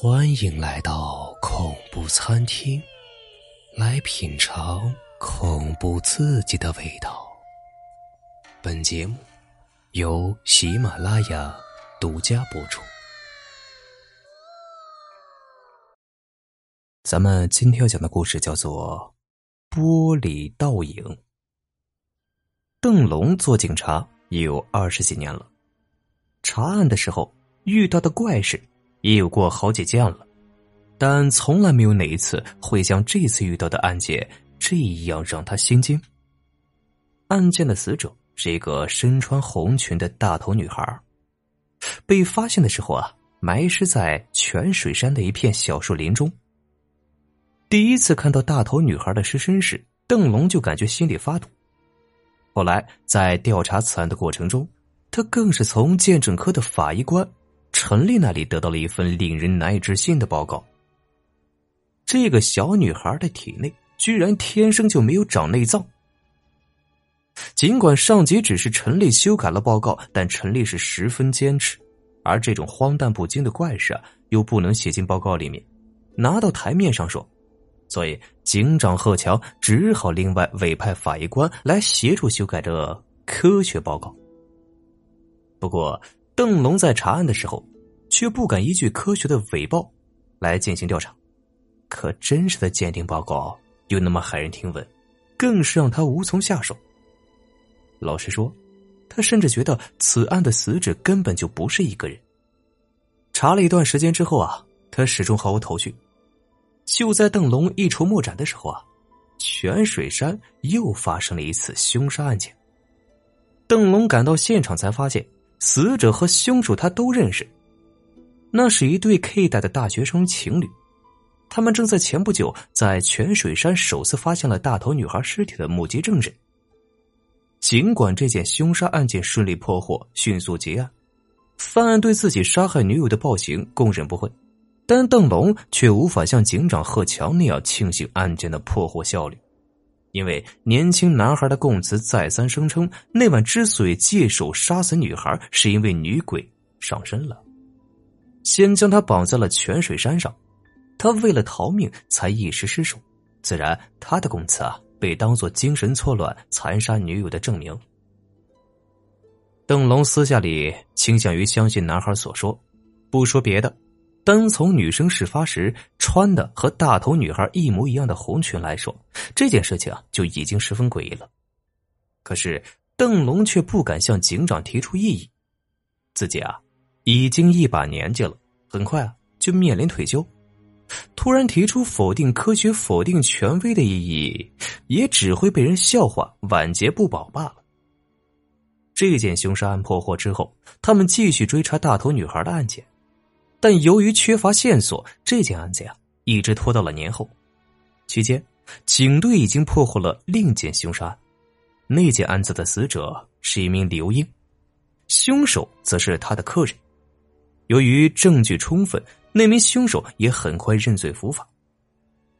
欢迎来到恐怖餐厅，来品尝恐怖刺激的味道。本节目由喜马拉雅独家播出。咱们今天要讲的故事叫做《玻璃倒影》。邓龙做警察也有二十几年了，查案的时候遇到的怪事。也有过好几件了，但从来没有哪一次会像这次遇到的案件这样让他心惊。案件的死者是一个身穿红裙的大头女孩，被发现的时候啊，埋尸在泉水山的一片小树林中。第一次看到大头女孩的尸身时，邓龙就感觉心里发堵。后来在调查此案的过程中，他更是从鉴证科的法医官。陈丽那里得到了一份令人难以置信的报告：这个小女孩的体内居然天生就没有长内脏。尽管上级指示陈丽修改了报告，但陈丽是十分坚持，而这种荒诞不经的怪事啊，又不能写进报告里面，拿到台面上说，所以警长贺乔只好另外委派法医官来协助修改这科学报告。不过。邓龙在查案的时候，却不敢依据科学的伪报来进行调查，可真实的鉴定报告又那么骇人听闻，更是让他无从下手。老实说，他甚至觉得此案的死者根本就不是一个人。查了一段时间之后啊，他始终毫无头绪。就在邓龙一筹莫展的时候啊，泉水山又发生了一次凶杀案件。邓龙赶到现场，才发现。死者和凶手他都认识，那是一对 K 代的大学生情侣，他们正在前不久在泉水山首次发现了大头女孩尸体的目击证人。尽管这件凶杀案件顺利破获，迅速结案，犯案对自己杀害女友的暴行供认不讳，但邓龙却无法像警长贺强那样庆幸案件的破获效率。因为年轻男孩的供词再三声称，那晚之所以借手杀死女孩，是因为女鬼上身了，先将他绑在了泉水山上，他为了逃命才一时失手，自然他的供词啊被当做精神错乱残杀女友的证明。邓龙私下里倾向于相信男孩所说，不说别的。单从女生事发时穿的和大头女孩一模一样的红裙来说，这件事情啊就已经十分诡异了。可是邓龙却不敢向警长提出异议，自己啊已经一把年纪了，很快啊就面临退休，突然提出否定科学、否定权威的意义，也只会被人笑话，晚节不保罢了。这件凶杀案破获之后，他们继续追查大头女孩的案件。但由于缺乏线索，这件案子呀一直拖到了年后。期间，警队已经破获了另一件凶杀案，那件案子的死者是一名刘英，凶手则是他的客人。由于证据充分，那名凶手也很快认罪伏法。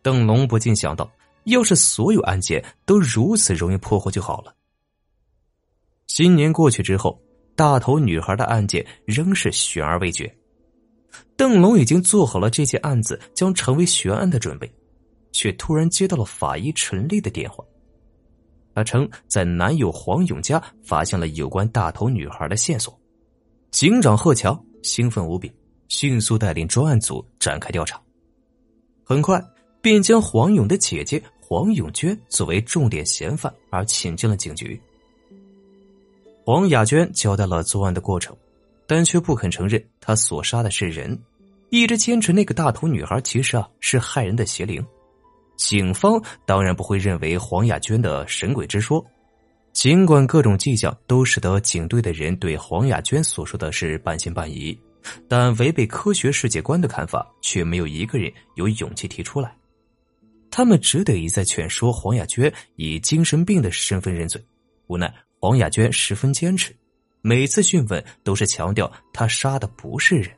邓龙不禁想到，要是所有案件都如此容易破获就好了。新年过去之后，大头女孩的案件仍是悬而未决。邓龙已经做好了这件案子将成为悬案的准备，却突然接到了法医陈丽的电话。他称在男友黄勇家发现了有关大头女孩的线索。警长贺强兴奋无比，迅速带领专案组展开调查。很快便将黄勇的姐姐黄永娟作为重点嫌犯而请进了警局。黄雅娟交代了作案的过程。但却不肯承认她所杀的是人，一直坚持那个大头女孩其实啊是害人的邪灵。警方当然不会认为黄雅娟的神鬼之说，尽管各种迹象都使得警队的人对黄雅娟所说的是半信半疑，但违背科学世界观的看法却没有一个人有勇气提出来。他们只得一再劝说黄雅娟以精神病的身份认罪，无奈黄雅娟十分坚持。每次讯问都是强调他杀的不是人。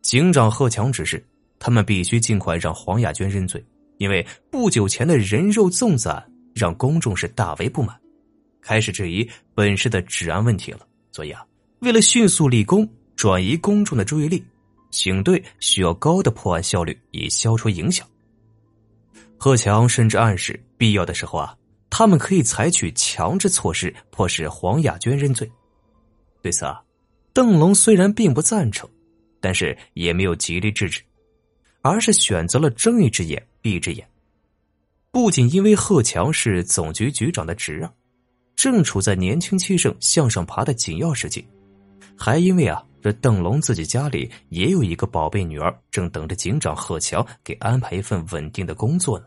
警长贺强指示他们必须尽快让黄雅娟认罪，因为不久前的人肉粽子案让公众是大为不满，开始质疑本市的治安问题了。所以啊，为了迅速立功，转移公众的注意力，警队需要高的破案效率以消除影响。贺强甚至暗示，必要的时候啊，他们可以采取强制措施，迫使黄雅娟认罪。对此啊，邓龙虽然并不赞成，但是也没有极力制止，而是选择了睁一只眼闭一只眼。不仅因为贺强是总局局长的侄儿，正处在年轻气盛、向上爬的紧要时期，还因为啊。这邓龙自己家里也有一个宝贝女儿，正等着警长贺强给安排一份稳定的工作呢。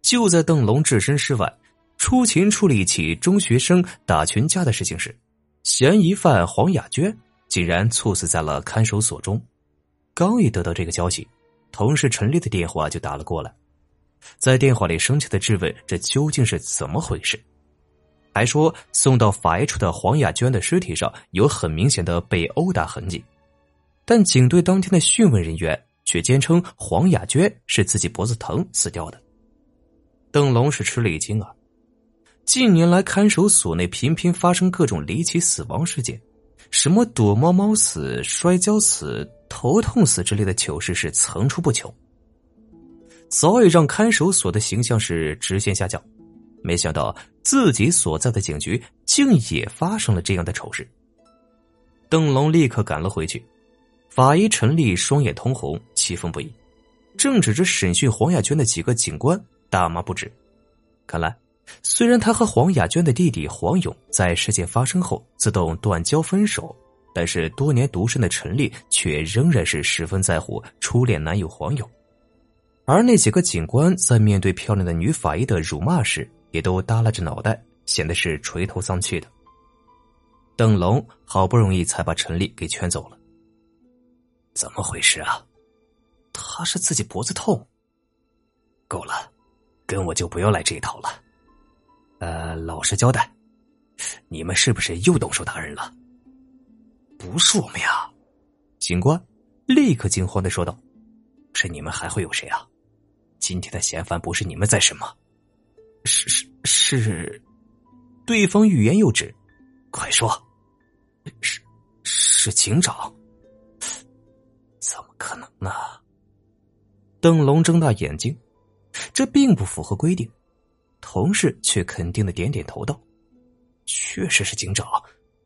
就在邓龙置身事外，出勤处理起中学生打群架的事情时，嫌疑犯黄雅娟竟然猝死在了看守所中。刚一得到这个消息，同事陈丽的电话就打了过来，在电话里生气的质问：“这究竟是怎么回事？”还说送到法医处的黄雅娟的尸体上有很明显的被殴打痕迹，但警队当天的讯问人员却坚称黄雅娟是自己脖子疼死掉的。邓龙是吃了一惊啊！近年来看守所内频频发生各种离奇死亡事件，什么躲猫猫死、摔跤死、头痛死之类的糗事是层出不穷，早已让看守所的形象是直线下降。没想到自己所在的警局竟也发生了这样的丑事。邓龙立刻赶了回去，法医陈丽双眼通红，气愤不已，正指着审讯黄雅娟的几个警官大骂不止。看来，虽然他和黄雅娟的弟弟黄勇在事件发生后自动断交分手，但是多年独身的陈丽却仍然是十分在乎初恋男友黄勇。而那几个警官在面对漂亮的女法医的辱骂时，也都耷拉着脑袋，显得是垂头丧气的。邓龙好不容易才把陈丽给劝走了。怎么回事啊？他是自己脖子痛。够了，跟我就不要来这一套了。呃，老实交代，你们是不是又动手打人了？不是我们呀！警官立刻惊慌的说道：“是你们还会有谁啊？今天的嫌犯不是你们在审吗？”是是是，对方欲言又止，快说，是是警长？怎么可能呢？邓龙睁大眼睛，这并不符合规定。同事却肯定的点点头道：“确实是警长，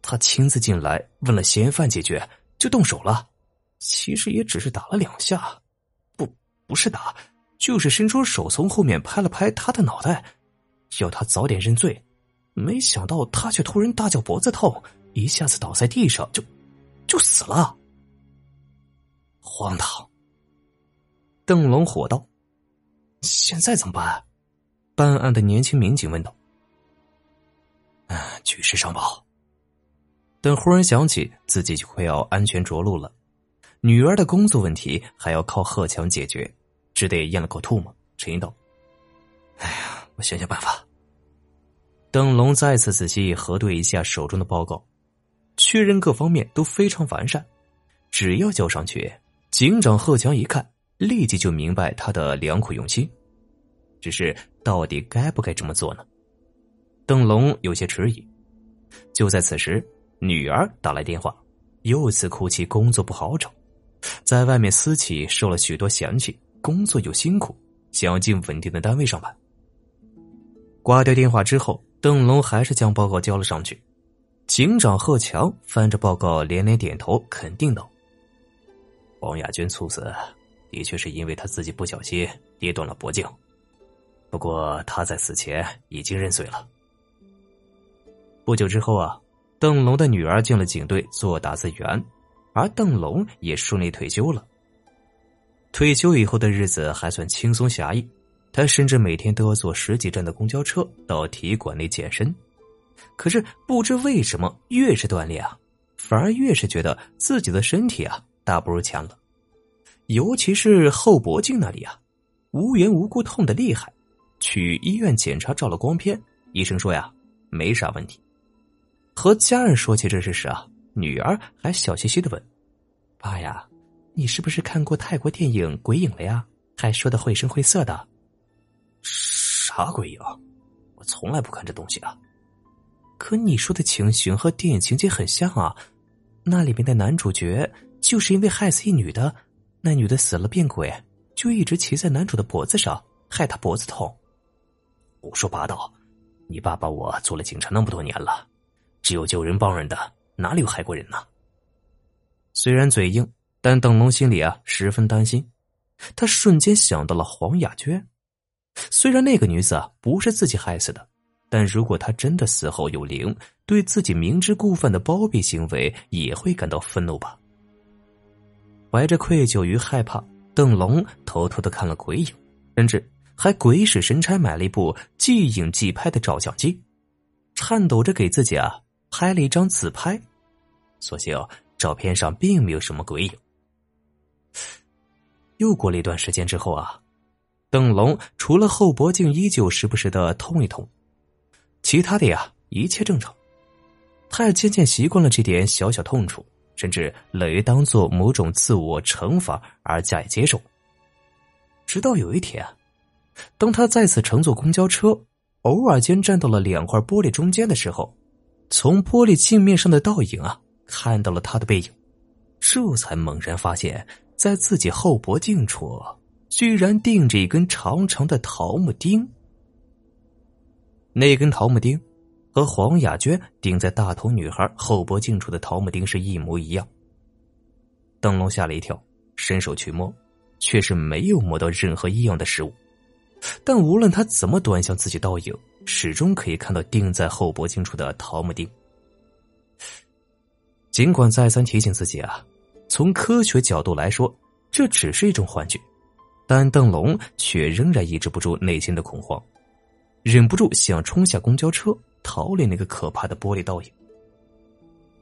他亲自进来问了嫌犯解决，就动手了。其实也只是打了两下，不不是打，就是伸出手从后面拍了拍他的脑袋。”要他早点认罪，没想到他却突然大叫脖子痛，一下子倒在地上，就就死了。荒唐！邓龙火道：“现在怎么办？”办案的年轻民警问道。“啊，举世上报。”等忽然想起自己就快要安全着陆了，女儿的工作问题还要靠贺强解决，只得咽了口唾沫，沉吟道：“哎呀。”我想想办法。邓龙再次仔细核对一下手中的报告，确认各方面都非常完善。只要交上去，警长贺强一看，立即就明白他的良苦用心。只是到底该不该这么做呢？邓龙有些迟疑。就在此时，女儿打来电话，又次哭泣，工作不好找，在外面私企受了许多嫌弃，工作又辛苦，想要进稳定的单位上班。挂掉电话之后，邓龙还是将报告交了上去。警长贺强翻着报告，连连点头，肯定道：“王亚娟猝死，的确是因为他自己不小心跌断了脖颈。不过他在死前已经认罪了。”不久之后啊，邓龙的女儿进了警队做打字员，而邓龙也顺利退休了。退休以后的日子还算轻松侠义。他甚至每天都要坐十几站的公交车到体育馆内健身，可是不知为什么，越是锻炼啊，反而越是觉得自己的身体啊大不如前了，尤其是后脖颈那里啊，无缘无故痛的厉害。去医院检查照了光片，医生说呀没啥问题。和家人说起这事时啊，女儿还笑嘻嘻的问：“爸呀，你是不是看过泰国电影《鬼影》了呀？还说的绘声绘色的。”啥鬼影？我从来不看这东西啊。可你说的情形和电影情节很像啊，那里面的男主角就是因为害死一女的，那女的死了变鬼，就一直骑在男主的脖子上，害他脖子痛。胡说八道！你爸爸我做了警察那么多年了，只有救人帮人的，哪里有害过人呢？虽然嘴硬，但邓龙心里啊十分担心。他瞬间想到了黄雅娟，虽然那个女子啊不是自己害死的，但如果她真的死后有灵，对自己明知故犯的包庇行为也会感到愤怒吧。怀着愧疚与害怕，邓龙偷偷的看了鬼影，甚至还鬼使神差买了一部即影即拍的照相机，颤抖着给自己啊拍了一张自拍。所幸照片上并没有什么鬼影。又过了一段时间之后啊，邓龙除了后脖颈依旧时不时的痛一痛，其他的呀一切正常。他也渐渐习惯了这点小小痛楚。甚至乐于当做某种自我惩罚而加以接受。直到有一天，当他再次乘坐公交车，偶尔间站到了两块玻璃中间的时候，从玻璃镜面上的倒影啊，看到了他的背影，这才猛然发现，在自己后脖颈处，居然钉着一根长长的桃木钉。那根桃木钉。和黄雅娟钉在大头女孩后脖颈处的桃木钉是一模一样。邓龙吓了一跳，伸手去摸，却是没有摸到任何异样的事物。但无论他怎么端详自己倒影，始终可以看到钉在后脖颈处的桃木钉。尽管再三提醒自己啊，从科学角度来说，这只是一种幻觉，但邓龙却仍然抑制不住内心的恐慌，忍不住想冲下公交车。逃离那个可怕的玻璃倒影，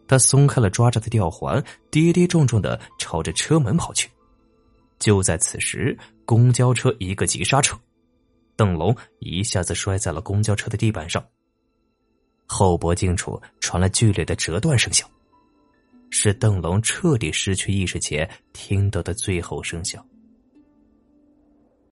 他松开了抓着的吊环，跌跌撞撞的朝着车门跑去。就在此时，公交车一个急刹车，邓龙一下子摔在了公交车的地板上，后脖颈处传来剧烈的折断声响，是邓龙彻底失去意识前听到的最后声响。